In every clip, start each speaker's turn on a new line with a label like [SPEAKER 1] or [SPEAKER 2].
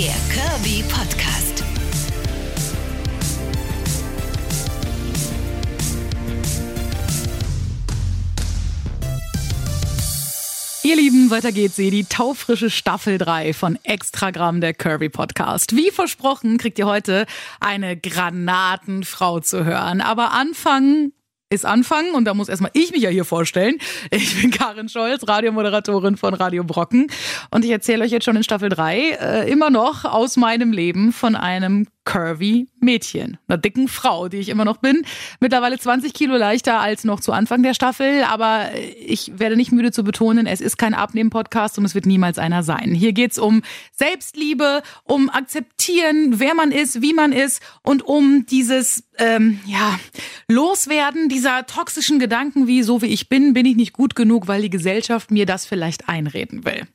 [SPEAKER 1] Der Kirby Podcast.
[SPEAKER 2] Ihr Lieben, weiter geht's sie, die taufrische Staffel 3 von Extragramm der Curvy Podcast. Wie versprochen kriegt ihr heute eine Granatenfrau zu hören. Aber anfangen ist anfangen und da muss erstmal ich mich ja hier vorstellen. Ich bin Karin Scholz, Radiomoderatorin von Radio Brocken und ich erzähle euch jetzt schon in Staffel 3 äh, immer noch aus meinem Leben von einem curvy Mädchen, einer dicken Frau, die ich immer noch bin. Mittlerweile 20 Kilo leichter als noch zu Anfang der Staffel, aber ich werde nicht müde zu betonen, es ist kein Abnehmen-Podcast und es wird niemals einer sein. Hier geht's um Selbstliebe, um Akzeptieren, wer man ist, wie man ist und um dieses, ähm, ja, Loswerden dieser toxischen Gedanken wie, so wie ich bin, bin ich nicht gut genug, weil die Gesellschaft mir das vielleicht einreden will.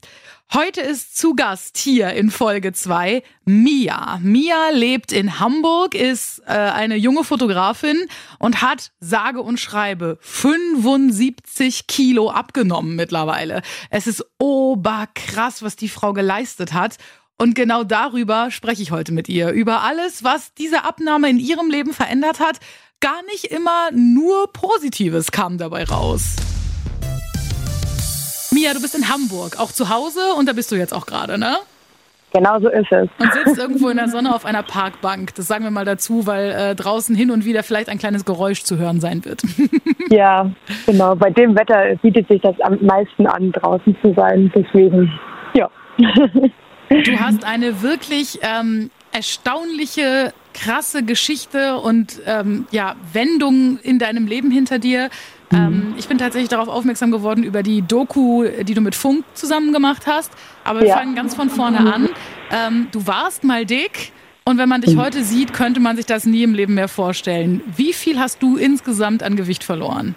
[SPEAKER 2] Heute ist zu Gast hier in Folge 2 Mia. Mia lebt in Hamburg, ist äh, eine junge Fotografin und hat sage und schreibe 75 Kilo abgenommen mittlerweile. Es ist oberkrass, was die Frau geleistet hat. Und genau darüber spreche ich heute mit ihr. Über alles, was diese Abnahme in ihrem Leben verändert hat. Gar nicht immer nur Positives kam dabei raus. Mia, du bist in Hamburg, auch zu Hause und da bist du jetzt auch gerade, ne?
[SPEAKER 3] Genau so ist es.
[SPEAKER 2] Und sitzt irgendwo in der Sonne auf einer Parkbank. Das sagen wir mal dazu, weil äh, draußen hin und wieder vielleicht ein kleines Geräusch zu hören sein wird.
[SPEAKER 3] ja, genau. Bei dem Wetter bietet sich das am meisten an, draußen zu sein. Deswegen, ja.
[SPEAKER 2] du hast eine wirklich ähm, erstaunliche, krasse Geschichte und ähm, ja, Wendung in deinem Leben hinter dir. Ähm, mhm. ich bin tatsächlich darauf aufmerksam geworden über die Doku, die du mit Funk zusammen gemacht hast. Aber wir ja. fangen ganz von vorne an. Ähm, du warst mal dick. Und wenn man dich mhm. heute sieht, könnte man sich das nie im Leben mehr vorstellen. Wie viel hast du insgesamt an Gewicht verloren?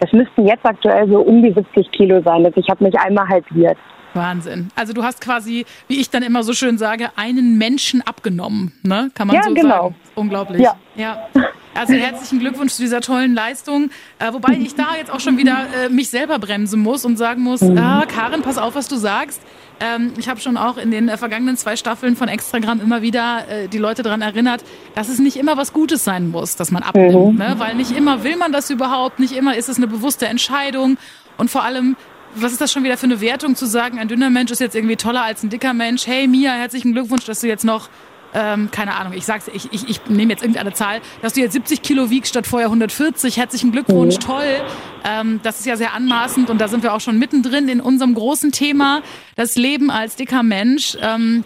[SPEAKER 3] Das müssten jetzt aktuell so um die 70 Kilo sein. Also ich habe mich einmal halbiert.
[SPEAKER 2] Wahnsinn. Also du hast quasi, wie ich dann immer so schön sage, einen Menschen abgenommen, ne? Kann man
[SPEAKER 3] ja,
[SPEAKER 2] so
[SPEAKER 3] genau.
[SPEAKER 2] sagen. Unglaublich. Ja. ja. Also herzlichen Glückwunsch zu dieser tollen Leistung. Äh, wobei ich da jetzt auch schon wieder äh, mich selber bremsen muss und sagen muss, mhm. ah, Karin, pass auf, was du sagst. Ähm, ich habe schon auch in den äh, vergangenen zwei Staffeln von Extragramm immer wieder äh, die Leute daran erinnert, dass es nicht immer was Gutes sein muss, dass man abnimmt. Mhm. Ne? Weil nicht immer will man das überhaupt, nicht immer ist es eine bewusste Entscheidung. Und vor allem was ist das schon wieder für eine Wertung zu sagen, ein dünner Mensch ist jetzt irgendwie toller als ein dicker Mensch? Hey Mia, herzlichen Glückwunsch, dass du jetzt noch, ähm, keine Ahnung, ich sag's, ich, ich, ich nehme jetzt irgendeine Zahl, dass du jetzt 70 Kilo wiegst statt vorher 140. Herzlichen Glückwunsch, mhm. toll. Ähm, das ist ja sehr anmaßend und da sind wir auch schon mittendrin in unserem großen Thema, das Leben als dicker Mensch. Ähm,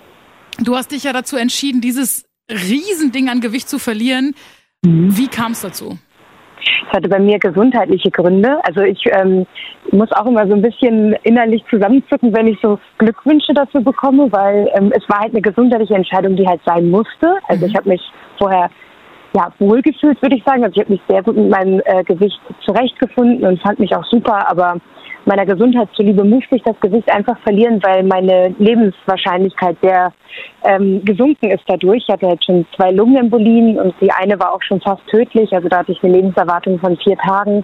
[SPEAKER 2] du hast dich ja dazu entschieden, dieses Riesending an Gewicht zu verlieren. Mhm. Wie kam es dazu?
[SPEAKER 3] Es hatte bei mir gesundheitliche Gründe. Also ich ähm, muss auch immer so ein bisschen innerlich zusammenzucken, wenn ich so Glückwünsche dazu bekomme, weil ähm, es war halt eine gesundheitliche Entscheidung, die halt sein musste. Also mhm. ich habe mich vorher ja, wohlgefühlt, würde ich sagen. Also ich habe mich sehr gut mit meinem äh, Gewicht zurechtgefunden und fand mich auch super, aber meiner Gesundheit zuliebe musste ich das Gewicht einfach verlieren, weil meine Lebenswahrscheinlichkeit sehr ähm, gesunken ist dadurch. Ich hatte halt schon zwei Lungenembolien und die eine war auch schon fast tödlich. Also da hatte ich eine Lebenserwartung von vier Tagen.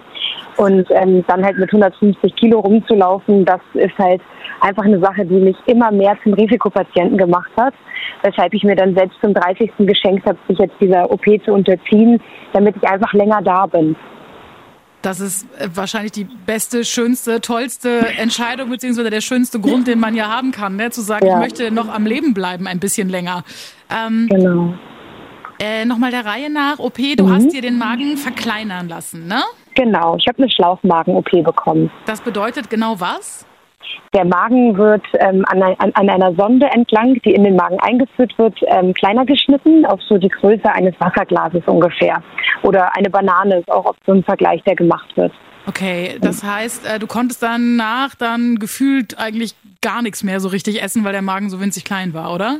[SPEAKER 3] Und ähm, dann halt mit 150 Kilo rumzulaufen, das ist halt einfach eine Sache, die mich immer mehr zum Risikopatienten gemacht hat. Weshalb ich mir dann selbst zum 30. geschenkt habe, sich jetzt dieser OP zu unterziehen, damit ich einfach länger da bin.
[SPEAKER 2] Das ist äh, wahrscheinlich die beste, schönste, tollste Entscheidung, beziehungsweise der schönste Grund, den man ja haben kann, ne? zu sagen, ja. ich möchte noch am Leben bleiben ein bisschen länger. Ähm, genau. Äh, Nochmal der Reihe nach, OP, du mhm. hast dir den Magen verkleinern lassen, ne?
[SPEAKER 3] Genau, ich habe eine Schlauchmagen-OP bekommen.
[SPEAKER 2] Das bedeutet genau was?
[SPEAKER 3] Der Magen wird ähm, an, an, an, einer Sonde entlang, die in den Magen eingeführt wird, ähm, kleiner geschnitten, auf so die Größe eines Wasserglases ungefähr. Oder eine Banane ist auch oft so ein Vergleich, der gemacht wird.
[SPEAKER 2] Okay, das heißt, äh, du konntest danach dann gefühlt eigentlich gar nichts mehr so richtig essen, weil der Magen so winzig klein war, oder?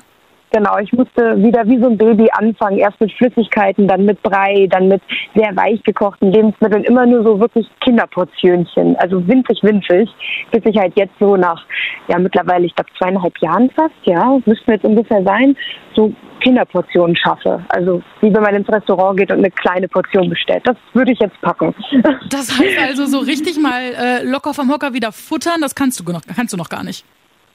[SPEAKER 3] Genau, ich musste wieder wie so ein Baby anfangen. Erst mit Flüssigkeiten, dann mit Brei, dann mit sehr weich gekochten Lebensmitteln. Immer nur so wirklich Kinderportionchen. Also winzig, winzig. Bis ich halt jetzt so nach, ja, mittlerweile, ich glaube, zweieinhalb Jahren fast, ja, müssten jetzt ungefähr sein, so Kinderportionen schaffe. Also wie wenn man ins Restaurant geht und eine kleine Portion bestellt. Das würde ich jetzt packen.
[SPEAKER 2] Das heißt also so richtig mal äh, locker vom Hocker wieder futtern, das kannst du noch, kannst du noch gar nicht.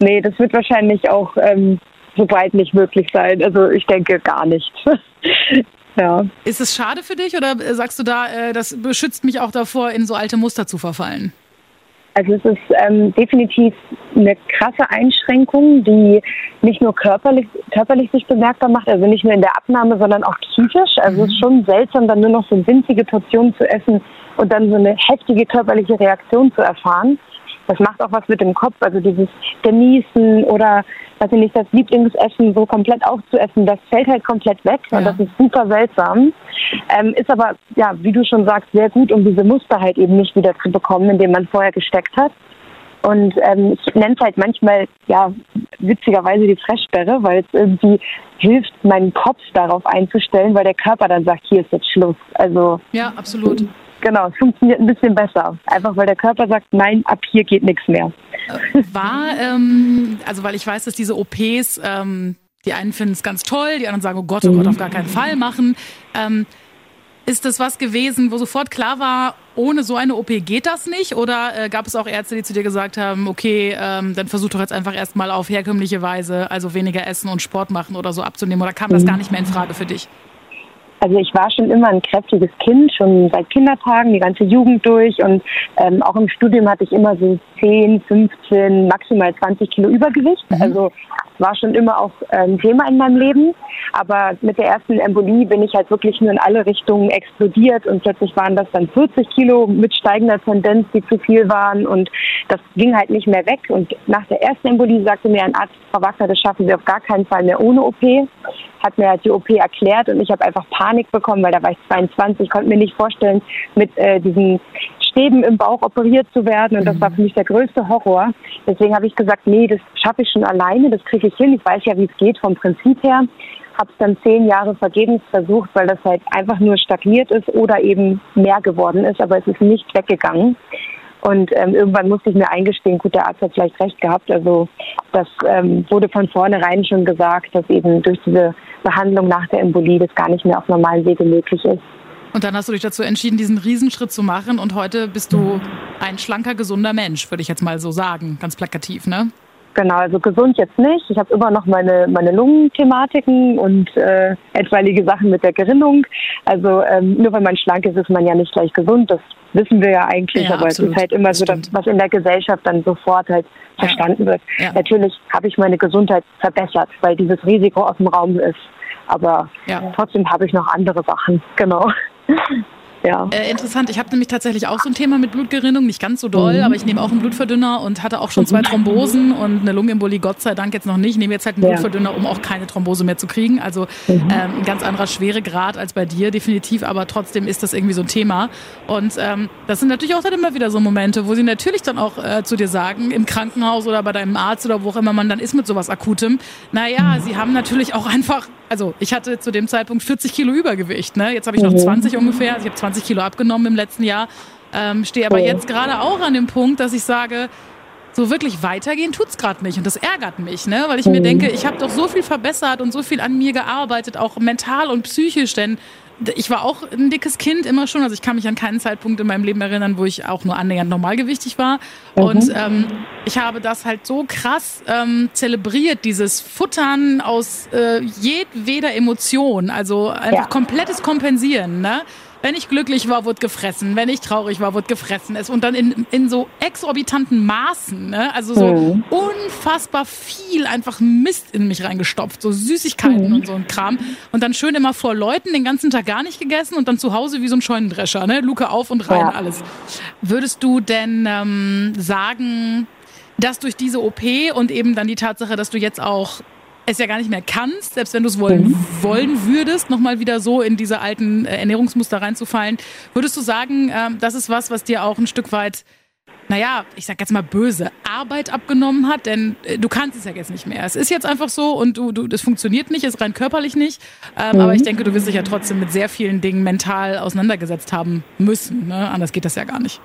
[SPEAKER 3] Nee, das wird wahrscheinlich auch ähm, so breit nicht möglich sein. Also ich denke gar nicht.
[SPEAKER 2] ja. Ist es schade für dich oder sagst du da, äh, das beschützt mich auch davor, in so alte Muster zu verfallen?
[SPEAKER 3] Also es ist ähm, definitiv eine krasse Einschränkung, die nicht nur körperlich, körperlich sich bemerkbar macht, also nicht nur in der Abnahme, sondern auch psychisch. Also es ist mhm. schon seltsam, dann nur noch so winzige Portionen zu essen und dann so eine heftige körperliche Reaktion zu erfahren. Das macht auch was mit dem Kopf, also dieses Genießen oder, weiß ich nicht, das Lieblingsessen so komplett aufzuessen, das fällt halt komplett weg ja. und das ist super seltsam. Ähm, ist aber, ja, wie du schon sagst, sehr gut, um diese Muster halt eben nicht wieder zu bekommen, in dem man vorher gesteckt hat. Und ähm, ich nenne es halt manchmal, ja, witzigerweise die Fresssperre, weil es irgendwie hilft, meinen Kopf darauf einzustellen, weil der Körper dann sagt, hier ist jetzt Schluss. Also
[SPEAKER 2] ja, absolut.
[SPEAKER 3] Genau, es funktioniert ein bisschen besser. Einfach weil der Körper sagt, nein, ab hier geht nichts mehr.
[SPEAKER 2] War, ähm, also weil ich weiß, dass diese OPs, ähm, die einen finden es ganz toll, die anderen sagen, oh Gott, oh Gott, auf gar keinen Fall machen. Ähm, ist das was gewesen, wo sofort klar war, ohne so eine OP geht das nicht? Oder äh, gab es auch Ärzte, die zu dir gesagt haben, okay, ähm, dann versuch doch jetzt einfach erstmal auf herkömmliche Weise, also weniger essen und Sport machen oder so abzunehmen? Oder kam das gar nicht mehr in Frage für dich?
[SPEAKER 3] Also ich war schon immer ein kräftiges Kind, schon seit Kindertagen, die ganze Jugend durch und ähm, auch im Studium hatte ich immer so 10, 15, maximal 20 Kilo Übergewicht. Mhm. Also war schon immer auch ein ähm, Thema in meinem Leben. Aber mit der ersten Embolie bin ich halt wirklich nur in alle Richtungen explodiert und plötzlich waren das dann 40 Kilo mit steigender Tendenz, die zu viel waren und das ging halt nicht mehr weg. Und nach der ersten Embolie sagte mir ein Arzt, Frau Wagner, das schaffen Sie auf gar keinen Fall mehr ohne OP hat mir halt die OP erklärt und ich habe einfach Panik bekommen, weil da war ich 22, konnte mir nicht vorstellen, mit äh, diesen Stäben im Bauch operiert zu werden und das war für mich der größte Horror. Deswegen habe ich gesagt, nee, das schaffe ich schon alleine, das kriege ich hin. Ich weiß ja, wie es geht vom Prinzip her. Habe es dann zehn Jahre vergebens versucht, weil das halt einfach nur stagniert ist oder eben mehr geworden ist, aber es ist nicht weggegangen. Und ähm, irgendwann musste ich mir eingestehen, gut, der Arzt hat vielleicht recht gehabt. Also das ähm, wurde von vornherein schon gesagt, dass eben durch diese Behandlung nach der Embolie das gar nicht mehr auf normalen Wege möglich ist.
[SPEAKER 2] Und dann hast du dich dazu entschieden, diesen Riesenschritt zu machen und heute bist du ein schlanker, gesunder Mensch, würde ich jetzt mal so sagen, ganz plakativ, ne?
[SPEAKER 3] Genau, also gesund jetzt nicht. Ich habe immer noch meine, meine Lungenthematiken und äh, etwaige Sachen mit der Gerinnung. Also ähm, nur wenn man schlank ist, ist man ja nicht gleich gesund. Das wissen wir ja eigentlich, ja, aber absolut. es ist halt immer das so, dass, was in der Gesellschaft dann sofort halt ja. verstanden wird. Ja. Natürlich habe ich meine Gesundheit verbessert, weil dieses Risiko auf dem Raum ist. Aber trotzdem habe ich noch andere Sachen. Genau.
[SPEAKER 2] Ja. Äh, interessant. Ich habe nämlich tatsächlich auch so ein Thema mit Blutgerinnung, nicht ganz so doll, mhm. aber ich nehme auch einen Blutverdünner und hatte auch schon zwei Thrombosen und eine Lungenembolie, Gott sei Dank jetzt noch nicht. Ich nehme jetzt halt einen ja. Blutverdünner, um auch keine Thrombose mehr zu kriegen. Also mhm. ähm, ein ganz anderer Schweregrad als bei dir, definitiv, aber trotzdem ist das irgendwie so ein Thema. Und ähm, das sind natürlich auch dann immer wieder so Momente, wo sie natürlich dann auch äh, zu dir sagen, im Krankenhaus oder bei deinem Arzt oder wo auch immer man dann ist mit sowas Akutem, naja, mhm. sie haben natürlich auch einfach also ich hatte zu dem Zeitpunkt 40 Kilo Übergewicht. Ne? Jetzt habe ich noch 20 mhm. ungefähr. Also ich habe 20 Kilo abgenommen im letzten Jahr. Ähm, stehe aber oh. jetzt gerade auch an dem Punkt, dass ich sage, so wirklich weitergehen tut's gerade nicht und das ärgert mich, ne? Weil ich mir mhm. denke, ich habe doch so viel verbessert und so viel an mir gearbeitet, auch mental und psychisch, denn ich war auch ein dickes Kind immer schon. Also ich kann mich an keinen Zeitpunkt in meinem Leben erinnern, wo ich auch nur annähernd normalgewichtig war. Mhm. Und ähm, ich habe das halt so krass ähm, zelebriert, dieses Futtern aus äh, jedweder Emotion. Also einfach ja. komplettes Kompensieren. Ne? Wenn ich glücklich war, wurde gefressen. Wenn ich traurig war, wurde gefressen. und dann in, in so exorbitanten Maßen. Ne? Also so mhm. unfassbar viel einfach Mist in mich reingestopft. So Süßigkeiten mhm. und so ein Kram. Und dann schön immer vor Leuten den ganzen Tag gar nicht gegessen und dann zu Hause wie so ein Scheunendrescher. Ne? Luke auf und rein, ja. alles. Würdest du denn ähm, sagen, dass durch diese OP und eben dann die Tatsache, dass du jetzt auch es ja gar nicht mehr kannst, selbst wenn du es wollen, mhm. wollen würdest, nochmal wieder so in diese alten äh, Ernährungsmuster reinzufallen. Würdest du sagen, ähm, das ist was, was dir auch ein Stück weit, naja, ich sag jetzt mal böse, Arbeit abgenommen hat? Denn äh, du kannst es ja jetzt nicht mehr. Es ist jetzt einfach so und du, du es funktioniert nicht, es ist rein körperlich nicht. Ähm, mhm. Aber ich denke, du wirst dich ja trotzdem mit sehr vielen Dingen mental auseinandergesetzt haben müssen. Ne? Anders geht das ja gar nicht.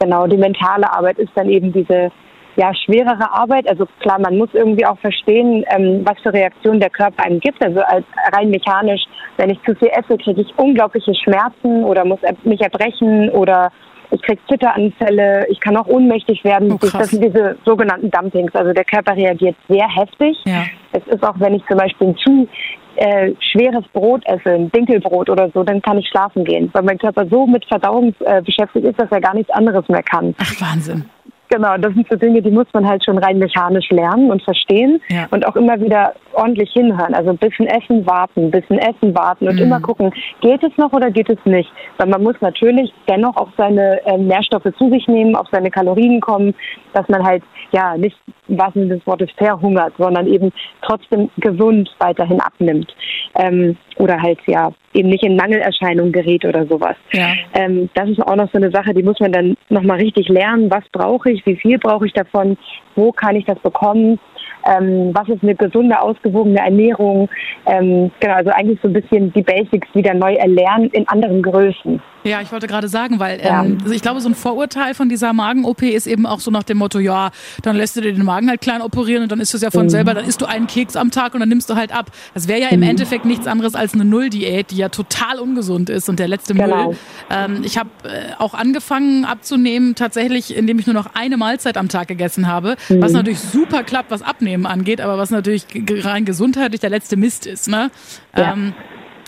[SPEAKER 3] Genau, die mentale Arbeit ist dann eben diese ja, schwerere Arbeit. Also klar, man muss irgendwie auch verstehen, ähm, was für Reaktionen der Körper einem gibt. Also als rein mechanisch, wenn ich zu viel esse, kriege ich unglaubliche Schmerzen oder muss mich erbrechen oder ich kriege Zitteranfälle, ich kann auch ohnmächtig werden.
[SPEAKER 2] Oh,
[SPEAKER 3] das sind diese sogenannten Dumpings. Also der Körper reagiert sehr heftig.
[SPEAKER 2] Ja.
[SPEAKER 3] Es ist auch, wenn ich zum Beispiel ein zu äh, schweres Brot esse, ein Dinkelbrot oder so, dann kann ich schlafen gehen, weil mein Körper so mit Verdauung äh, beschäftigt ist, dass er gar nichts anderes mehr kann.
[SPEAKER 2] Ach, Wahnsinn.
[SPEAKER 3] Genau, das sind so Dinge, die muss man halt schon rein mechanisch lernen und verstehen
[SPEAKER 2] Ja.
[SPEAKER 3] und auch immer wieder ordentlich hinhören. Also ein bisschen Essen warten, ein bisschen Essen warten und
[SPEAKER 2] Mhm.
[SPEAKER 3] immer gucken, geht es noch oder geht es nicht? Weil man muss natürlich dennoch auf seine ähm, Nährstoffe zu sich nehmen, auf seine Kalorien kommen, dass man halt ja nicht im wahrsten Sinne des Wortes verhungert, sondern eben trotzdem gesund weiterhin abnimmt. Ähm, oder halt ja eben nicht in Mangelerscheinungen gerät oder sowas.
[SPEAKER 2] Ja.
[SPEAKER 3] Ähm, das ist auch noch so eine Sache, die muss man dann nochmal richtig lernen. Was brauche ich? Wie viel brauche ich davon? Wo kann ich das bekommen? Ähm, was ist eine gesunde, ausgewogene Ernährung? Ähm, genau, also eigentlich so ein bisschen die Basics wieder neu erlernen in anderen Größen.
[SPEAKER 2] Ja, ich wollte gerade sagen, weil
[SPEAKER 3] Ja.
[SPEAKER 2] ähm, ich glaube, so ein Vorurteil von dieser Magen-OP ist eben auch so nach dem Motto, ja, dann lässt du dir den Magen halt klein operieren und dann ist es ja von selber, dann isst du einen Keks am Tag und dann nimmst du halt ab. Das wäre ja im Endeffekt nichts anderes als eine Null-Diät, die ja total ungesund ist und der letzte
[SPEAKER 3] Genau.
[SPEAKER 2] Müll. Ähm, ich habe äh, auch angefangen abzunehmen, tatsächlich, indem ich nur noch eine Mahlzeit am Tag gegessen habe, was natürlich super klappt, was Abnehmen angeht, aber was natürlich rein gesundheitlich der letzte Mist ist. Ne?
[SPEAKER 3] Ja.
[SPEAKER 2] Ähm,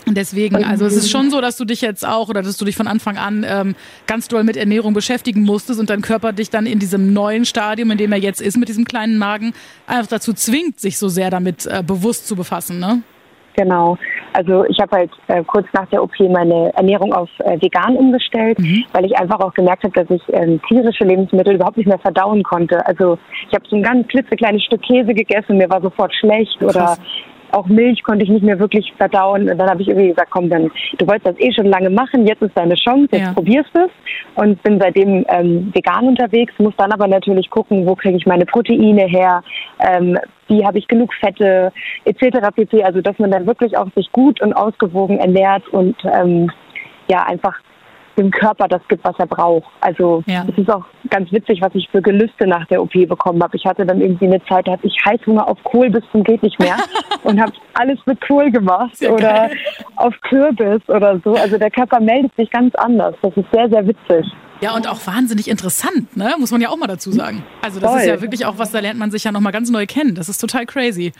[SPEAKER 2] und deswegen, also es ist schon so, dass du dich jetzt auch oder dass du dich von Anfang an ähm, ganz doll mit Ernährung beschäftigen musstest und dein Körper dich dann in diesem neuen Stadium, in dem er jetzt ist, mit diesem kleinen Magen, einfach dazu zwingt, sich so sehr damit äh, bewusst zu befassen, ne?
[SPEAKER 3] Genau. Also ich habe halt äh, kurz nach der OP meine Ernährung auf äh, vegan umgestellt, weil ich einfach auch gemerkt habe, dass ich ähm, tierische Lebensmittel überhaupt nicht mehr verdauen konnte. Also ich habe so ein ganz klitzekleines Stück Käse gegessen, mir war sofort schlecht oder
[SPEAKER 2] Krass.
[SPEAKER 3] Auch Milch konnte ich nicht mehr wirklich verdauen. Und dann habe ich irgendwie gesagt, komm, dann du wolltest das eh schon lange machen, jetzt ist deine Chance, jetzt
[SPEAKER 2] Ja.
[SPEAKER 3] probierst du es. Und bin seitdem ähm, vegan unterwegs, muss dann aber natürlich gucken, wo kriege ich meine Proteine her, ähm, wie habe ich genug Fette etc. pp. Also dass man dann wirklich auch sich gut und ausgewogen ernährt und ähm, ja einfach dem Körper das gibt, was er braucht. Also
[SPEAKER 2] Ja.
[SPEAKER 3] es ist auch ganz witzig, was ich für Gelüste nach der OP bekommen habe. Ich hatte dann irgendwie eine Zeit, da hatte ich Heißhunger auf Kohl bis zum geht nicht mehr und habe alles mit Kohl gemacht
[SPEAKER 2] Sehr
[SPEAKER 3] oder
[SPEAKER 2] geil.
[SPEAKER 3] auf Kürbis oder so. Also der Körper meldet sich ganz anders. Das ist sehr, sehr witzig.
[SPEAKER 2] Ja, und auch wahnsinnig interessant, ne? Muss man ja auch mal dazu sagen. Also das
[SPEAKER 3] Voll.
[SPEAKER 2] ist ja wirklich auch was, da lernt man sich ja nochmal ganz neu kennen. Das ist total crazy.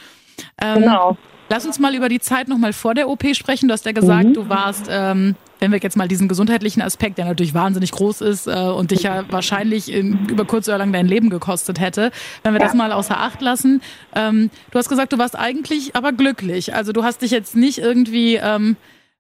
[SPEAKER 2] Ähm,
[SPEAKER 3] Genau.
[SPEAKER 2] Lass uns mal über die Zeit nochmal vor der OP sprechen. Du hast ja gesagt,
[SPEAKER 3] Mhm.
[SPEAKER 2] du warst, ähm, wenn wir jetzt mal diesen gesundheitlichen Aspekt, der natürlich wahnsinnig groß ist äh, und dich ja wahrscheinlich in, über kurz oder lang dein Leben gekostet hätte, wenn wir
[SPEAKER 3] Ja.
[SPEAKER 2] das mal außer Acht lassen. Ähm, du hast gesagt, du warst eigentlich aber glücklich. Also du hast dich jetzt nicht irgendwie ähm,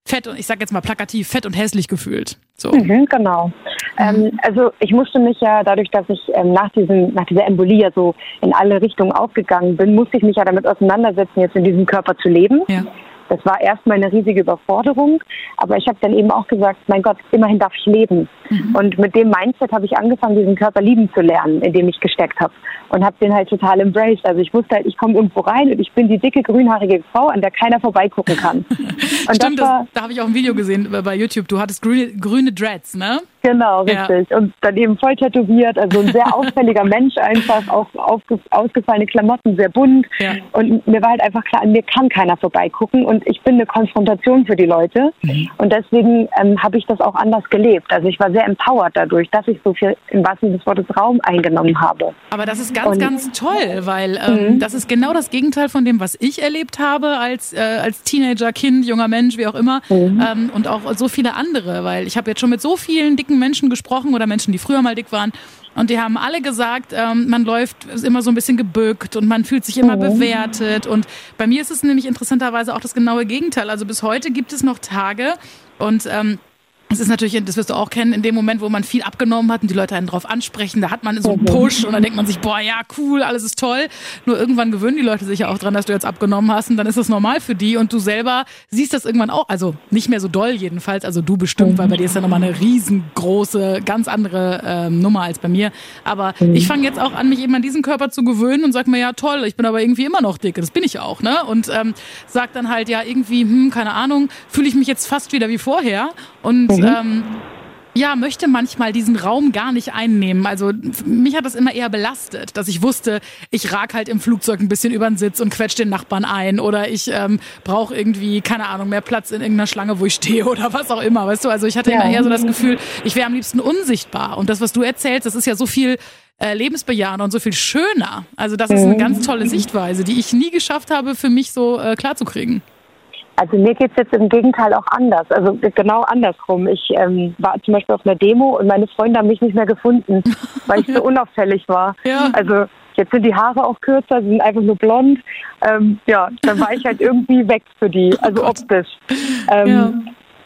[SPEAKER 2] fett und ich sag jetzt mal plakativ fett und hässlich gefühlt. So.
[SPEAKER 3] Mhm, genau. Ähm, also ich musste mich ja dadurch, dass ich ähm, nach diesem, nach dieser Embolie ja so in alle Richtungen aufgegangen bin, musste ich mich ja damit auseinandersetzen, jetzt in diesem Körper zu leben.
[SPEAKER 2] Ja.
[SPEAKER 3] Das war erstmal eine riesige Überforderung, aber ich habe dann eben auch gesagt, mein Gott, immerhin darf ich leben. Und mit dem Mindset habe ich angefangen, diesen Körper lieben zu lernen, in dem ich gesteckt habe und habe den halt total embraced. Also ich wusste halt, ich komme irgendwo rein und ich bin die dicke grünhaarige Frau, an der keiner vorbeigucken kann.
[SPEAKER 2] Stimmt,
[SPEAKER 3] das
[SPEAKER 2] das,
[SPEAKER 3] war
[SPEAKER 2] da habe ich auch ein Video gesehen bei YouTube. Du hattest grüne, grüne Dreads, ne?
[SPEAKER 3] Genau,
[SPEAKER 2] Ja.
[SPEAKER 3] richtig. Und dann eben voll tätowiert, also ein sehr auffälliger Mensch einfach, auch ausgefallene Klamotten, sehr bunt.
[SPEAKER 2] Ja.
[SPEAKER 3] Und mir war halt einfach klar, an mir kann keiner vorbeigucken und ich bin eine Konfrontation für die Leute.
[SPEAKER 2] Mhm.
[SPEAKER 3] Und deswegen ähm, habe ich das auch anders gelebt. Also ich war sehr empowered dadurch, dass ich so viel im wahrsten des Wortes Raum eingenommen habe.
[SPEAKER 2] Aber das ist ganz,
[SPEAKER 3] Und-
[SPEAKER 2] ganz toll, weil ähm, das ist genau das Gegenteil von dem, was ich erlebt habe als, äh, als Teenager, Kind, junger Mensch, wie auch immer. Ähm, und auch so viele andere, weil ich habe jetzt schon mit so vielen dicken Menschen gesprochen oder Menschen, die früher mal dick waren. Und die haben alle gesagt, ähm, man läuft immer so ein bisschen gebückt und man fühlt sich immer bewertet. Und bei mir ist es nämlich interessanterweise auch das genaue Gegenteil. Also bis heute gibt es noch Tage und ähm, es ist natürlich, das wirst du auch kennen, in dem Moment, wo man viel abgenommen hat und die Leute einen drauf ansprechen, da hat man so einen Push und dann denkt man sich, boah, ja, cool, alles ist toll. Nur irgendwann gewöhnen die Leute sich ja auch dran, dass du jetzt abgenommen hast und dann ist das normal für die und du selber siehst das irgendwann auch, also nicht mehr so doll jedenfalls, also du bestimmt, weil bei dir ist ja nochmal eine riesengroße, ganz andere ähm, Nummer als bei mir. Aber ich fange jetzt auch an, mich eben an diesen Körper zu gewöhnen und sag mir, ja toll, ich bin aber irgendwie immer noch dick, das bin ich auch, ne? Und ähm, sag dann halt, ja, irgendwie, hm, keine Ahnung, fühle ich mich jetzt fast wieder wie vorher und ähm, ja, möchte manchmal diesen Raum gar nicht einnehmen. Also mich hat das immer eher belastet, dass ich wusste, ich rag halt im Flugzeug ein bisschen über den Sitz und quetsch den Nachbarn ein oder ich ähm, brauche irgendwie, keine Ahnung, mehr Platz in irgendeiner Schlange, wo ich stehe oder was auch immer, weißt du? Also ich hatte ja. immer eher so das Gefühl, ich wäre am liebsten unsichtbar. Und das, was du erzählst, das ist ja so viel äh, lebensbejahender und so viel schöner. Also das ist eine mhm. ganz tolle Sichtweise, die ich nie geschafft habe, für mich so äh, klarzukriegen.
[SPEAKER 3] Also mir geht's jetzt im Gegenteil auch anders, also genau andersrum. Ich ähm, war zum Beispiel auf einer Demo und meine Freunde haben mich nicht mehr gefunden, weil ich so unauffällig war. Ja. Also jetzt sind die Haare auch kürzer, sie sind einfach nur blond. Ähm, ja, dann war ich halt irgendwie weg für die, also oh optisch. Ähm, ja.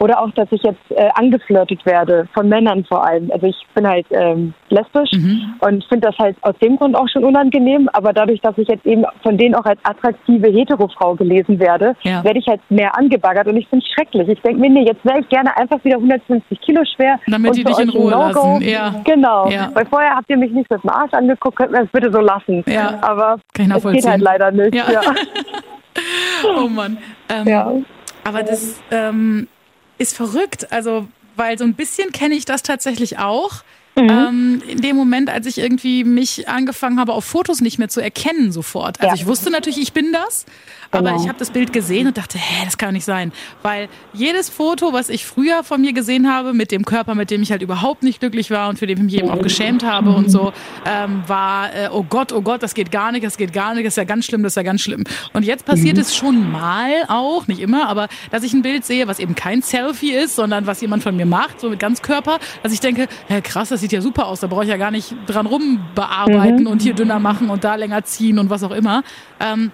[SPEAKER 3] Oder auch, dass ich jetzt äh, angeflirtet werde, von Männern vor allem. Also ich bin halt ähm, lesbisch mhm. und finde das halt aus dem Grund auch schon unangenehm. Aber dadurch, dass ich jetzt eben von denen auch als attraktive Heterofrau gelesen werde, ja. werde ich halt mehr angebaggert und ich finde es schrecklich. Ich denke mir, nee, jetzt wäre ich gerne einfach wieder 150 Kilo schwer.
[SPEAKER 2] Damit die dich in Ruhe lassen. Ja.
[SPEAKER 3] Genau. Ja. Weil vorher habt ihr mich nicht mit dem Arsch angeguckt, könnt ihr das bitte so lassen. Ja. Aber es geht halt leider nicht. Ja.
[SPEAKER 2] oh Mann. Ähm, ja. Aber das... Ähm ist verrückt. Also, weil so ein bisschen kenne ich das tatsächlich auch. Mhm. Ähm, in dem Moment, als ich irgendwie mich angefangen habe, auf Fotos nicht mehr zu erkennen sofort. Also ja. ich wusste natürlich, ich bin das, aber genau. ich habe das Bild gesehen und dachte, hä, das kann nicht sein. Weil jedes Foto, was ich früher von mir gesehen habe, mit dem Körper, mit dem ich halt überhaupt nicht glücklich war und für den ich mich eben auch geschämt habe und so, ähm, war, äh, oh Gott, oh Gott, das geht gar nicht, das geht gar nicht, das ist ja ganz schlimm, das ist ja ganz schlimm. Und jetzt passiert mhm. es schon mal auch, nicht immer, aber dass ich ein Bild sehe, was eben kein Selfie ist, sondern was jemand von mir macht, so mit Ganzkörper, dass ich denke, hä, krass, das sieht ja super aus, da brauche ich ja gar nicht dran rumbearbeiten mhm. und hier dünner machen und da länger ziehen und was auch immer. Ähm,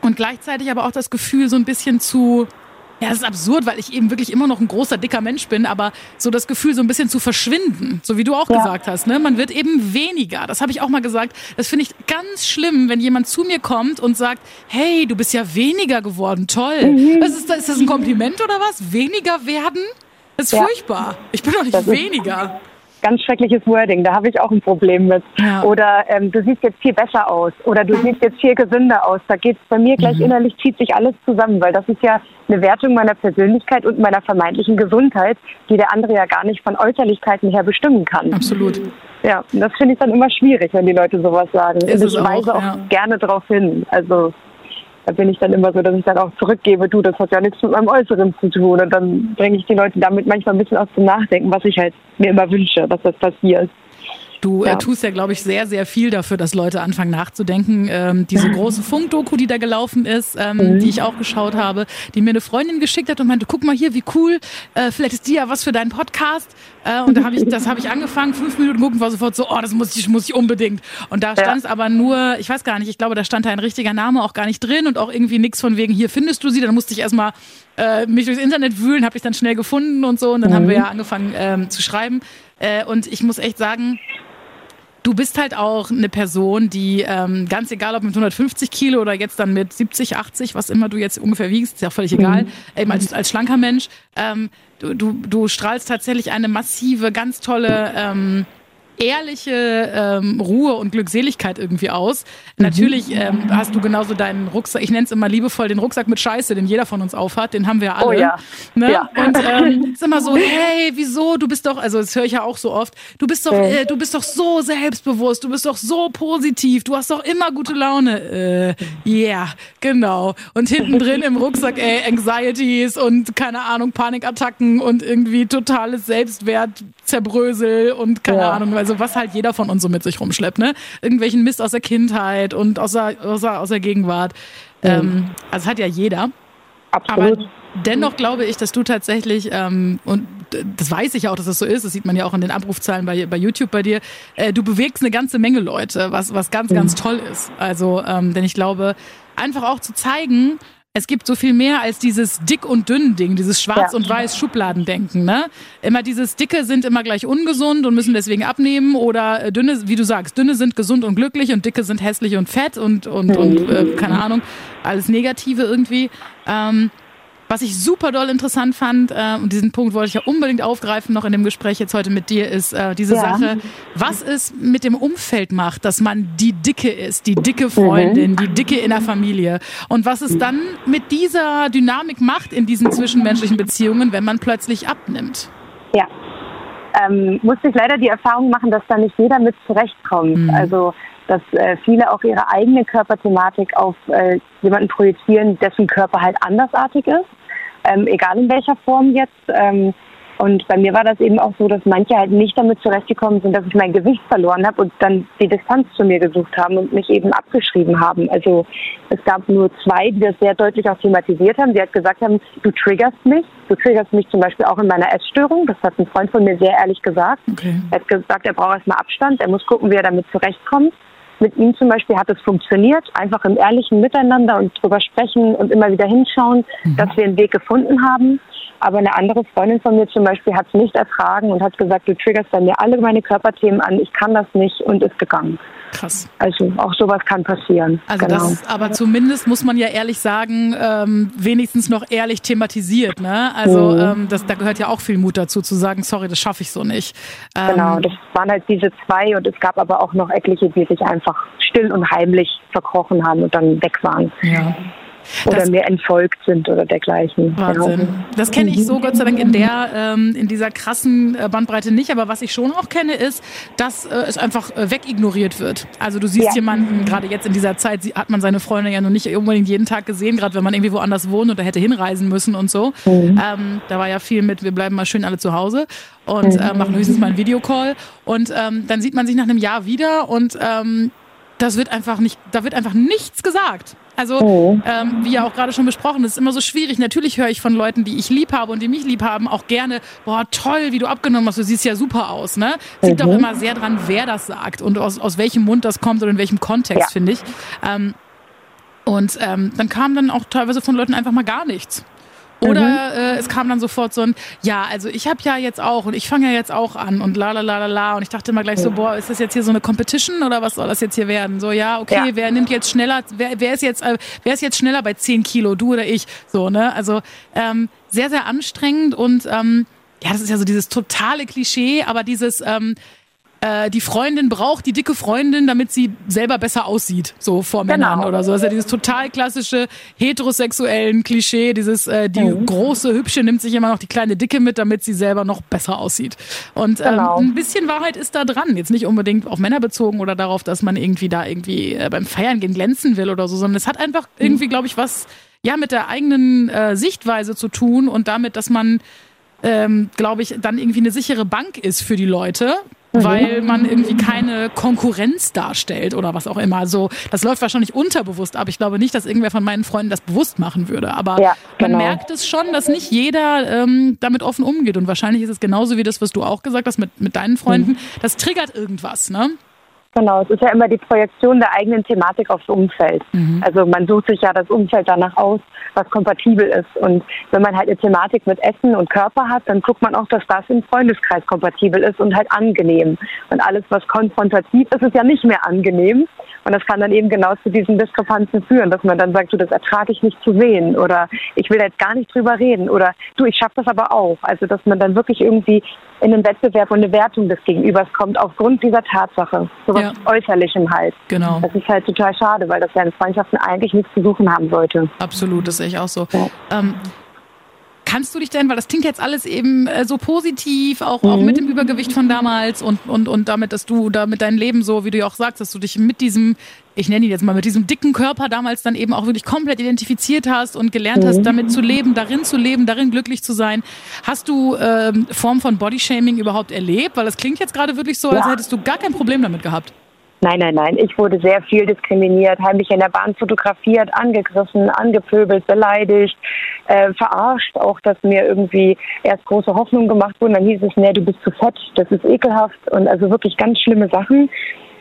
[SPEAKER 2] und gleichzeitig aber auch das Gefühl, so ein bisschen zu, ja, das ist absurd, weil ich eben wirklich immer noch ein großer, dicker Mensch bin, aber so das Gefühl, so ein bisschen zu verschwinden, so wie du auch ja. gesagt hast. Ne? Man wird eben weniger. Das habe ich auch mal gesagt. Das finde ich ganz schlimm, wenn jemand zu mir kommt und sagt, hey, du bist ja weniger geworden, toll. Mhm. Was ist, das, ist das ein Kompliment oder was? Weniger werden? Das ist ja. furchtbar. Ich bin doch nicht das weniger
[SPEAKER 3] ganz schreckliches Wording, da habe ich auch ein Problem mit. Ja. Oder ähm, du siehst jetzt viel besser aus oder du siehst jetzt viel gesünder aus. Da geht es bei mir gleich mhm. innerlich, zieht sich alles zusammen, weil das ist ja eine Wertung meiner Persönlichkeit und meiner vermeintlichen Gesundheit, die der andere ja gar nicht von Äußerlichkeiten her bestimmen kann.
[SPEAKER 2] Absolut.
[SPEAKER 3] Ja, und das finde ich dann immer schwierig, wenn die Leute sowas sagen. Ist und ich weise auch, ja. auch gerne darauf hin. Also da bin ich dann immer so, dass ich dann auch zurückgebe, du, das hat ja nichts mit meinem Äußeren zu tun. Und dann bringe ich die Leute damit manchmal ein bisschen aus dem Nachdenken, was ich halt mir immer wünsche, dass das passiert.
[SPEAKER 2] Du äh, ja. äh, tust ja, glaube ich, sehr, sehr viel dafür, dass Leute anfangen nachzudenken. Ähm, diese große Funkdoku, die da gelaufen ist, ähm, mhm. die ich auch geschaut habe, die mir eine Freundin geschickt hat und meinte, guck mal hier, wie cool, äh, vielleicht ist die ja was für deinen Podcast. Äh, und da habe ich, das habe ich angefangen, fünf Minuten gucken, war sofort so, oh, das muss ich, muss ich unbedingt. Und da stand es aber nur, ich weiß gar nicht, ich glaube, da stand da ein richtiger Name auch gar nicht drin und auch irgendwie nichts von wegen, hier findest du sie. Dann musste ich erstmal äh, mich durchs Internet wühlen, habe ich dann schnell gefunden und so. Und dann mhm. haben wir ja angefangen ähm, zu schreiben. Äh, und ich muss echt sagen, Du bist halt auch eine Person, die ähm, ganz egal, ob mit 150 Kilo oder jetzt dann mit 70, 80, was immer du jetzt ungefähr wiegst, ist ja völlig egal, mhm. eben als, als schlanker Mensch, ähm, du, du, du strahlst tatsächlich eine massive, ganz tolle ähm, ehrliche ähm, Ruhe und Glückseligkeit irgendwie aus. Mhm. Natürlich ähm, hast du genauso deinen Rucksack, ich nenne es immer liebevoll den Rucksack mit Scheiße, den jeder von uns aufhat, den haben wir alle. Oh
[SPEAKER 3] ja.
[SPEAKER 2] Ne?
[SPEAKER 3] ja.
[SPEAKER 2] Und ähm, ist immer so, hey, wieso? Du bist doch, also das höre ich ja auch so oft, du bist doch, äh, du bist doch so selbstbewusst, du bist doch so positiv, du hast doch immer gute Laune. Äh, yeah, genau. Und hinten drin im Rucksack, ey, Anxieties und keine Ahnung, Panikattacken und irgendwie totales Selbstwert, Zerbrösel und keine ja. Ahnung, also was halt jeder von uns so mit sich rumschleppt, ne? Irgendwelchen Mist aus der Kindheit und aus der, aus der, aus der Gegenwart. Mhm. Ähm, also hat ja jeder.
[SPEAKER 3] Absolut.
[SPEAKER 2] Aber dennoch glaube ich, dass du tatsächlich, ähm, und das weiß ich auch, dass das so ist, das sieht man ja auch in den Abrufzahlen bei, bei YouTube bei dir, äh, du bewegst eine ganze Menge Leute, was, was ganz, ganz mhm. toll ist. Also, ähm, denn ich glaube, einfach auch zu zeigen, es gibt so viel mehr als dieses dick und dünn Ding, dieses schwarz ja. und weiß Schubladendenken, ne? Immer dieses dicke sind immer gleich ungesund und müssen deswegen abnehmen oder äh, dünne, wie du sagst, dünne sind gesund und glücklich und dicke sind hässlich und fett und und und äh, keine Ahnung, alles negative irgendwie. Ähm, was ich super doll interessant fand, äh, und diesen Punkt wollte ich ja unbedingt aufgreifen, noch in dem Gespräch jetzt heute mit dir, ist äh, diese ja. Sache, was es mit dem Umfeld macht, dass man die Dicke ist, die dicke Freundin, mhm. die Dicke in der Familie. Und was es dann mit dieser Dynamik macht in diesen zwischenmenschlichen Beziehungen, wenn man plötzlich abnimmt.
[SPEAKER 3] Ja. ähm, musste ich leider die Erfahrung machen, dass da nicht jeder mit zurechtkommt. Mhm. Also dass äh, viele auch ihre eigene Körperthematik auf äh, jemanden projizieren, dessen Körper halt andersartig ist, ähm, egal in welcher Form jetzt. Ähm, und bei mir war das eben auch so, dass manche halt nicht damit zurechtgekommen sind, dass ich mein Gewicht verloren habe und dann die Distanz zu mir gesucht haben und mich eben abgeschrieben haben. Also es gab nur zwei, die das sehr deutlich auch thematisiert haben. Die halt gesagt haben, du triggerst mich. Du triggerst mich zum Beispiel auch in meiner Essstörung. Das hat ein Freund von mir sehr ehrlich gesagt. Okay. Er hat gesagt, er braucht erstmal Abstand. Er muss gucken, wie er damit zurechtkommt. Mit ihm zum Beispiel hat es funktioniert, einfach im ehrlichen Miteinander und drüber sprechen und immer wieder hinschauen, mhm. dass wir einen Weg gefunden haben. Aber eine andere Freundin von mir zum Beispiel hat es nicht ertragen und hat gesagt, du triggerst bei mir alle meine Körperthemen an, ich kann das nicht und ist gegangen.
[SPEAKER 2] Krass.
[SPEAKER 3] Also auch sowas kann passieren.
[SPEAKER 2] Also genau. das, aber zumindest muss man ja ehrlich sagen, ähm, wenigstens noch ehrlich thematisiert. Ne? Also mhm. ähm, das, da gehört ja auch viel Mut dazu, zu sagen, sorry, das schaffe ich so nicht.
[SPEAKER 3] Ähm, genau, das waren halt diese zwei und es gab aber auch noch etliche, die sich einfach still und heimlich verkrochen haben und dann weg waren.
[SPEAKER 2] Ja
[SPEAKER 3] oder das, mir entfolgt sind oder dergleichen.
[SPEAKER 2] Wahnsinn. Genau. Das kenne ich so Gott sei Dank in der ähm, in dieser krassen äh, Bandbreite nicht, aber was ich schon auch kenne ist, dass äh, es einfach äh, wegignoriert wird. Also du siehst ja. jemanden gerade jetzt in dieser Zeit hat man seine Freunde ja noch nicht unbedingt jeden Tag gesehen, gerade wenn man irgendwie woanders wohnt oder hätte hinreisen müssen und so. Mhm. Ähm, da war ja viel mit, wir bleiben mal schön alle zu Hause und äh, machen höchstens mal einen Videocall und ähm, dann sieht man sich nach einem Jahr wieder und ähm, das wird einfach nicht, da wird einfach nichts gesagt. Also, oh. ähm, wie ja auch gerade schon besprochen, das ist immer so schwierig. Natürlich höre ich von Leuten, die ich lieb habe und die mich lieb haben, auch gerne, boah, toll, wie du abgenommen hast, du siehst ja super aus, ne? Es liegt mhm. auch immer sehr dran, wer das sagt und aus, aus welchem Mund das kommt oder in welchem Kontext, ja. finde ich. Ähm, und ähm, dann kam dann auch teilweise von Leuten einfach mal gar nichts. Oder mhm. äh, es kam dann sofort so ein, ja, also ich habe ja jetzt auch und ich fange ja jetzt auch an und la la la la la. Und ich dachte immer gleich so, boah, ist das jetzt hier so eine Competition oder was soll das jetzt hier werden? So, ja, okay, ja. wer nimmt jetzt schneller, wer, wer ist jetzt, äh, wer ist jetzt schneller bei 10 Kilo, du oder ich? So, ne? Also ähm, sehr, sehr anstrengend und ähm, ja, das ist ja so dieses totale Klischee, aber dieses ähm, äh, die Freundin braucht die dicke Freundin, damit sie selber besser aussieht, so vor genau. Männern oder so. Das ist ja dieses total klassische heterosexuellen Klischee, dieses äh, die mhm. große Hübsche nimmt sich immer noch die kleine Dicke mit, damit sie selber noch besser aussieht. Und ähm, genau. ein bisschen Wahrheit ist da dran. Jetzt nicht unbedingt auf Männer bezogen oder darauf, dass man irgendwie da irgendwie äh, beim Feiern gehen glänzen will oder so, sondern es hat einfach mhm. irgendwie, glaube ich, was ja mit der eigenen äh, Sichtweise zu tun und damit, dass man ähm, glaube ich, dann irgendwie eine sichere Bank ist für die Leute, Mhm. weil man irgendwie keine Konkurrenz darstellt oder was auch immer. So, das läuft wahrscheinlich unterbewusst ab. Ich glaube nicht, dass irgendwer von meinen Freunden das bewusst machen würde. Aber ja, genau. man merkt es schon, dass nicht jeder ähm, damit offen umgeht. Und wahrscheinlich ist es genauso wie das, was du auch gesagt hast mit, mit deinen Freunden. Mhm. Das triggert irgendwas, ne?
[SPEAKER 3] Genau, es ist ja immer die Projektion der eigenen Thematik aufs Umfeld. Mhm. Also man sucht sich ja das Umfeld danach aus, was kompatibel ist. Und wenn man halt eine Thematik mit Essen und Körper hat, dann guckt man auch, dass das im Freundeskreis kompatibel ist und halt angenehm. Und alles, was konfrontativ ist, ist ja nicht mehr angenehm. Und das kann dann eben genau zu diesen Diskrepanzen führen, dass man dann sagt, du, das ertrage ich nicht zu sehen oder ich will jetzt gar nicht drüber reden oder du, ich schaffe das aber auch. Also dass man dann wirklich irgendwie in einen Wettbewerb und eine Wertung des Gegenübers kommt aufgrund dieser Tatsache. So was ja. Äußerlichem halt.
[SPEAKER 2] Genau.
[SPEAKER 3] Das ist halt total schade, weil das ja in Freundschaften eigentlich nichts zu suchen haben sollte.
[SPEAKER 2] Absolut, das sehe ich auch so. Ja. Ähm, Kannst du dich denn, weil das klingt jetzt alles eben äh, so positiv, auch, mhm. auch mit dem Übergewicht von damals und, und, und damit, dass du da mit deinem Leben so, wie du ja auch sagst, dass du dich mit diesem, ich nenne ihn jetzt mal, mit diesem dicken Körper damals dann eben auch wirklich komplett identifiziert hast und gelernt mhm. hast, damit zu leben, darin zu leben, darin glücklich zu sein. Hast du ähm, Form von Bodyshaming überhaupt erlebt? Weil das klingt jetzt gerade wirklich so, als hättest du gar kein Problem damit gehabt.
[SPEAKER 3] Nein, nein, nein. Ich wurde sehr viel diskriminiert, heimlich in der Bahn fotografiert, angegriffen, angepöbelt, beleidigt, äh, verarscht. Auch, dass mir irgendwie erst große Hoffnungen gemacht wurden. Dann hieß es, nee, du bist zu fett, das ist ekelhaft. Und also wirklich ganz schlimme Sachen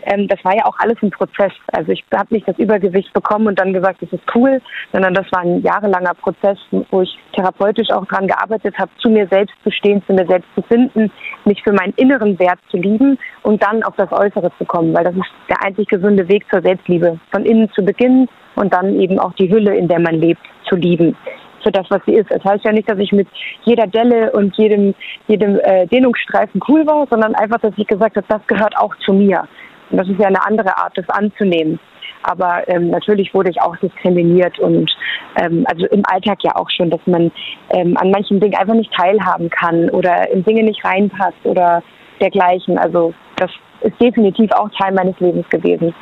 [SPEAKER 3] ähm, das war ja auch alles ein Prozess. Also ich habe nicht das Übergewicht bekommen und dann gesagt, das ist cool, sondern das war ein jahrelanger Prozess, wo ich therapeutisch auch dran gearbeitet habe, zu mir selbst zu stehen, zu mir selbst zu finden, mich für meinen inneren Wert zu lieben und dann auf das Äußere zu kommen, weil das ist der einzig gesunde Weg zur Selbstliebe. Von innen zu beginnen und dann eben auch die Hülle, in der man lebt, zu lieben für das, was sie ist. Das heißt ja nicht, dass ich mit jeder Delle und jedem, jedem äh, Dehnungsstreifen cool war, sondern einfach, dass ich gesagt habe, das gehört auch zu mir. Und das ist ja eine andere Art, das anzunehmen. Aber ähm, natürlich wurde ich auch diskriminiert und ähm, also im Alltag ja auch schon, dass man ähm, an manchen Dingen einfach nicht teilhaben kann oder in Dinge nicht reinpasst oder dergleichen. Also das ist definitiv auch Teil meines Lebens gewesen.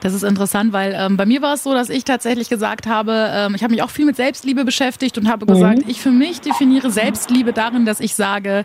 [SPEAKER 2] Das ist interessant, weil ähm, bei mir war es so, dass ich tatsächlich gesagt habe, ähm, ich habe mich auch viel mit Selbstliebe beschäftigt und habe gesagt, mhm. ich für mich definiere Selbstliebe darin, dass ich sage,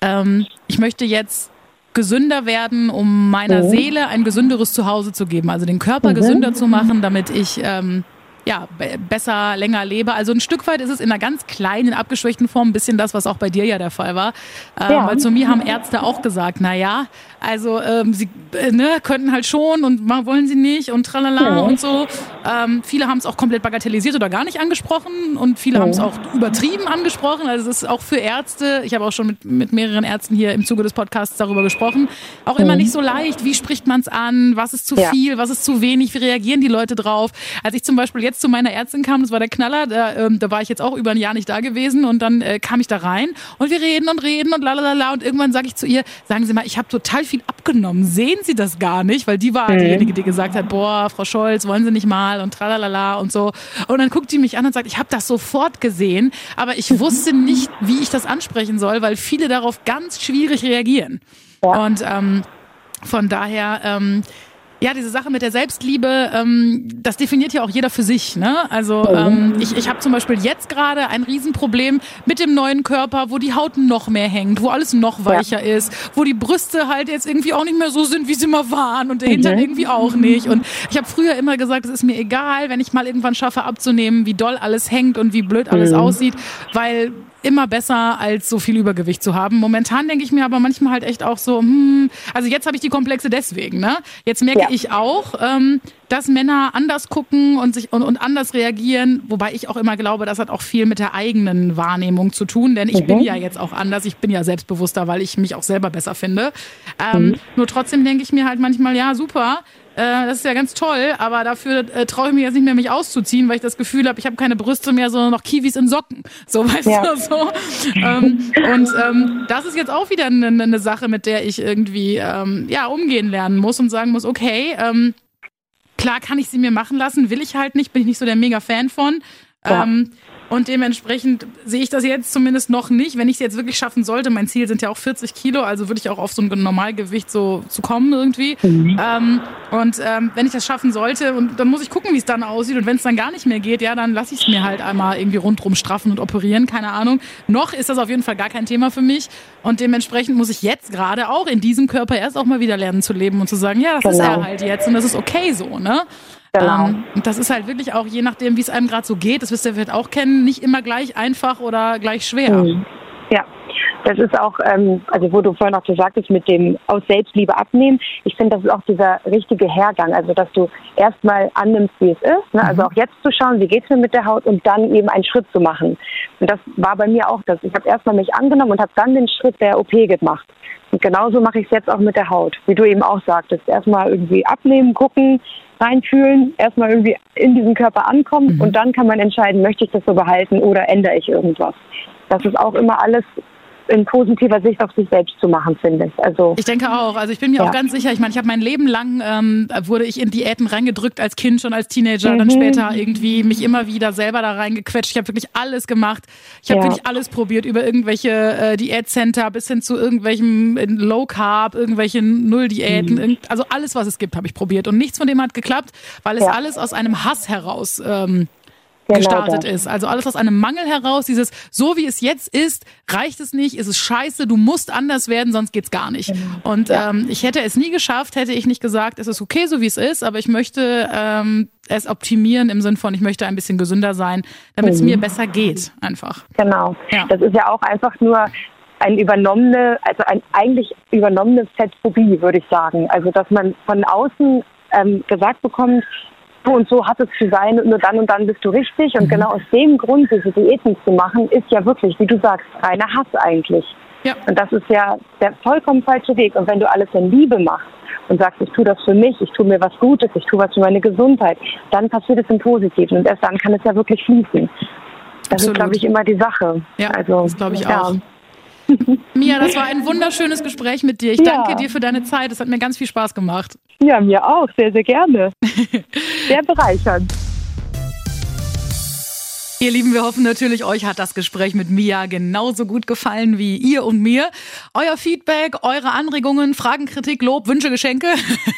[SPEAKER 2] ähm, ich möchte jetzt gesünder werden, um meiner mhm. Seele ein gesünderes Zuhause zu geben, also den Körper mhm. gesünder zu machen, damit ich ähm, ja, besser, länger lebe. Also ein Stück weit ist es in einer ganz kleinen, abgeschwächten Form ein bisschen das, was auch bei dir ja der Fall war. Ähm, ja. Weil zu mir haben Ärzte auch gesagt, na ja, also ähm, sie äh, ne, könnten halt schon und wollen sie nicht und tralala ja. und so. Ähm, viele haben es auch komplett bagatellisiert oder gar nicht angesprochen und viele ja. haben es auch übertrieben angesprochen. Also es ist auch für Ärzte, ich habe auch schon mit, mit mehreren Ärzten hier im Zuge des Podcasts darüber gesprochen, auch immer nicht so leicht. Wie spricht man es an? Was ist zu viel? Was ist zu wenig? Wie reagieren die Leute drauf? Als ich zum Beispiel jetzt jetzt zu meiner Ärztin kam, das war der Knaller, da, ähm, da war ich jetzt auch über ein Jahr nicht da gewesen und dann äh, kam ich da rein und wir reden und reden und lalala und irgendwann sage ich zu ihr, sagen Sie mal, ich habe total viel abgenommen, sehen Sie das gar nicht? Weil die war mhm. diejenige, die gesagt hat, boah, Frau Scholz, wollen Sie nicht mal und tralalala und so. Und dann guckt die mich an und sagt, ich habe das sofort gesehen, aber ich wusste nicht, wie ich das ansprechen soll, weil viele darauf ganz schwierig reagieren. Ja. Und ähm, von daher ähm, ja, diese Sache mit der Selbstliebe, ähm, das definiert ja auch jeder für sich. Ne? Also ähm, ich, ich habe zum Beispiel jetzt gerade ein Riesenproblem mit dem neuen Körper, wo die Haut noch mehr hängt, wo alles noch weicher ja. ist, wo die Brüste halt jetzt irgendwie auch nicht mehr so sind, wie sie mal waren und der Hintern mhm. irgendwie auch nicht. Und ich habe früher immer gesagt, es ist mir egal, wenn ich mal irgendwann schaffe abzunehmen, wie doll alles hängt und wie blöd alles mhm. aussieht, weil immer besser, als so viel Übergewicht zu haben. Momentan denke ich mir aber manchmal halt echt auch so, hm, also jetzt habe ich die Komplexe deswegen, ne? Jetzt merke ja. ich auch, ähm, dass Männer anders gucken und sich und, und, anders reagieren, wobei ich auch immer glaube, das hat auch viel mit der eigenen Wahrnehmung zu tun, denn ich mhm. bin ja jetzt auch anders, ich bin ja selbstbewusster, weil ich mich auch selber besser finde. Ähm, mhm. Nur trotzdem denke ich mir halt manchmal, ja, super, äh, das ist ja ganz toll, aber dafür äh, traue ich mich jetzt nicht mehr, mich auszuziehen, weil ich das Gefühl habe, ich habe keine Brüste mehr, sondern noch Kiwis in Socken. So, weißt ja. du, so. Ähm, und ähm, das ist jetzt auch wieder eine, eine Sache, mit der ich irgendwie ähm, ja umgehen lernen muss und sagen muss, okay, ähm, klar kann ich sie mir machen lassen, will ich halt nicht, bin ich nicht so der mega Fan von. Ja. Ähm, und dementsprechend sehe ich das jetzt zumindest noch nicht. Wenn ich es jetzt wirklich schaffen sollte, mein Ziel sind ja auch 40 Kilo, also würde ich auch auf so ein Normalgewicht so zu kommen irgendwie. Mhm. Ähm, und ähm, wenn ich das schaffen sollte, und dann muss ich gucken, wie es dann aussieht. Und wenn es dann gar nicht mehr geht, ja, dann lasse ich es mir halt einmal irgendwie rundrum straffen und operieren, keine Ahnung. Noch ist das auf jeden Fall gar kein Thema für mich. Und dementsprechend muss ich jetzt gerade auch in diesem Körper erst auch mal wieder lernen zu leben und zu sagen, ja, das genau. ist er halt jetzt und das ist okay so, ne? Genau. Ähm, und das ist halt wirklich auch, je nachdem, wie es einem gerade so geht, das wirst ihr vielleicht auch kennen, nicht immer gleich einfach oder gleich schwer.
[SPEAKER 3] Mhm. Ja, das ist auch, ähm, also wo du vorhin auch gesagt hast, mit dem aus Selbstliebe abnehmen. Ich finde, das ist auch dieser richtige Hergang. Also, dass du erstmal annimmst, wie es ist. Ne? Also mhm. auch jetzt zu schauen, wie geht's mir mit der Haut und dann eben einen Schritt zu machen. Und das war bei mir auch das. Ich habe erstmal mich angenommen und habe dann den Schritt der OP gemacht. Und genauso mache ich es jetzt auch mit der Haut, wie du eben auch sagtest. Erstmal irgendwie abnehmen, gucken, reinfühlen, erstmal irgendwie in diesem Körper ankommen mhm. und dann kann man entscheiden, möchte ich das so behalten oder ändere ich irgendwas. Das ist auch immer alles in positiver Sicht auf sich selbst zu machen, finde ich. Also
[SPEAKER 2] ich denke auch. Also ich bin mir ja. auch ganz sicher. Ich meine, ich habe mein Leben lang ähm, wurde ich in Diäten reingedrückt als Kind schon als Teenager, mhm. dann später irgendwie mich immer wieder selber da reingequetscht. Ich habe wirklich alles gemacht. Ich habe ja. wirklich alles probiert über irgendwelche äh, Diätcenter bis hin zu irgendwelchen äh, Low Carb, irgendwelche Null-Diäten. Mhm. Also alles, was es gibt, habe ich probiert und nichts von dem hat geklappt, weil es ja. alles aus einem Hass heraus ähm, genau gestartet das. ist. Also alles aus einem Mangel heraus, dieses so wie es jetzt ist, reicht es nicht, ist es scheiße, du musst anders werden, sonst geht's gar nicht. Genau. Und ja. ähm, ich hätte es nie geschafft, hätte ich nicht gesagt, es ist okay, so wie es ist, aber ich möchte ähm, es optimieren im Sinn von, ich möchte ein bisschen gesünder sein, damit es mhm. mir besser geht, einfach.
[SPEAKER 3] Genau. Ja. Das ist ja auch einfach nur ein übernommene, also ein eigentlich übernommene Fettphobie, würde ich sagen. Also dass man von außen ähm, gesagt bekommt, so und so hat es zu sein und nur dann und dann bist du richtig. Und mhm. genau aus dem Grund, diese Diäten zu machen, ist ja wirklich, wie du sagst, reiner Hass eigentlich. Ja. Und das ist ja der vollkommen falsche Weg. Und wenn du alles in Liebe machst und sagst, ich tue das für mich, ich tue mir was Gutes, ich tue was für meine Gesundheit, dann passiert es im Positiven. Und erst dann kann es ja wirklich fließen. Das Absolut. ist, glaube ich, immer die Sache.
[SPEAKER 2] Ja, also, das glaube ich ja. auch. Mia, das war ein wunderschönes Gespräch mit dir. Ich danke dir für deine Zeit. Es hat mir ganz viel Spaß gemacht.
[SPEAKER 3] Ja, mir auch, sehr, sehr gerne. Sehr bereichernd.
[SPEAKER 2] Ihr Lieben, wir hoffen natürlich, euch hat das Gespräch mit Mia genauso gut gefallen wie ihr und mir. Euer Feedback, eure Anregungen, Fragen, Kritik, Lob, Wünsche, Geschenke,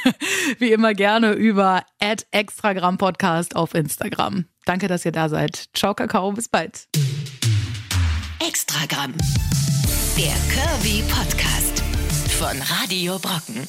[SPEAKER 2] wie immer gerne über Extragram Podcast auf Instagram. Danke, dass ihr da seid. Ciao, Kakao, bis bald.
[SPEAKER 1] Extragramm. Der Curvy Podcast von Radio Brocken.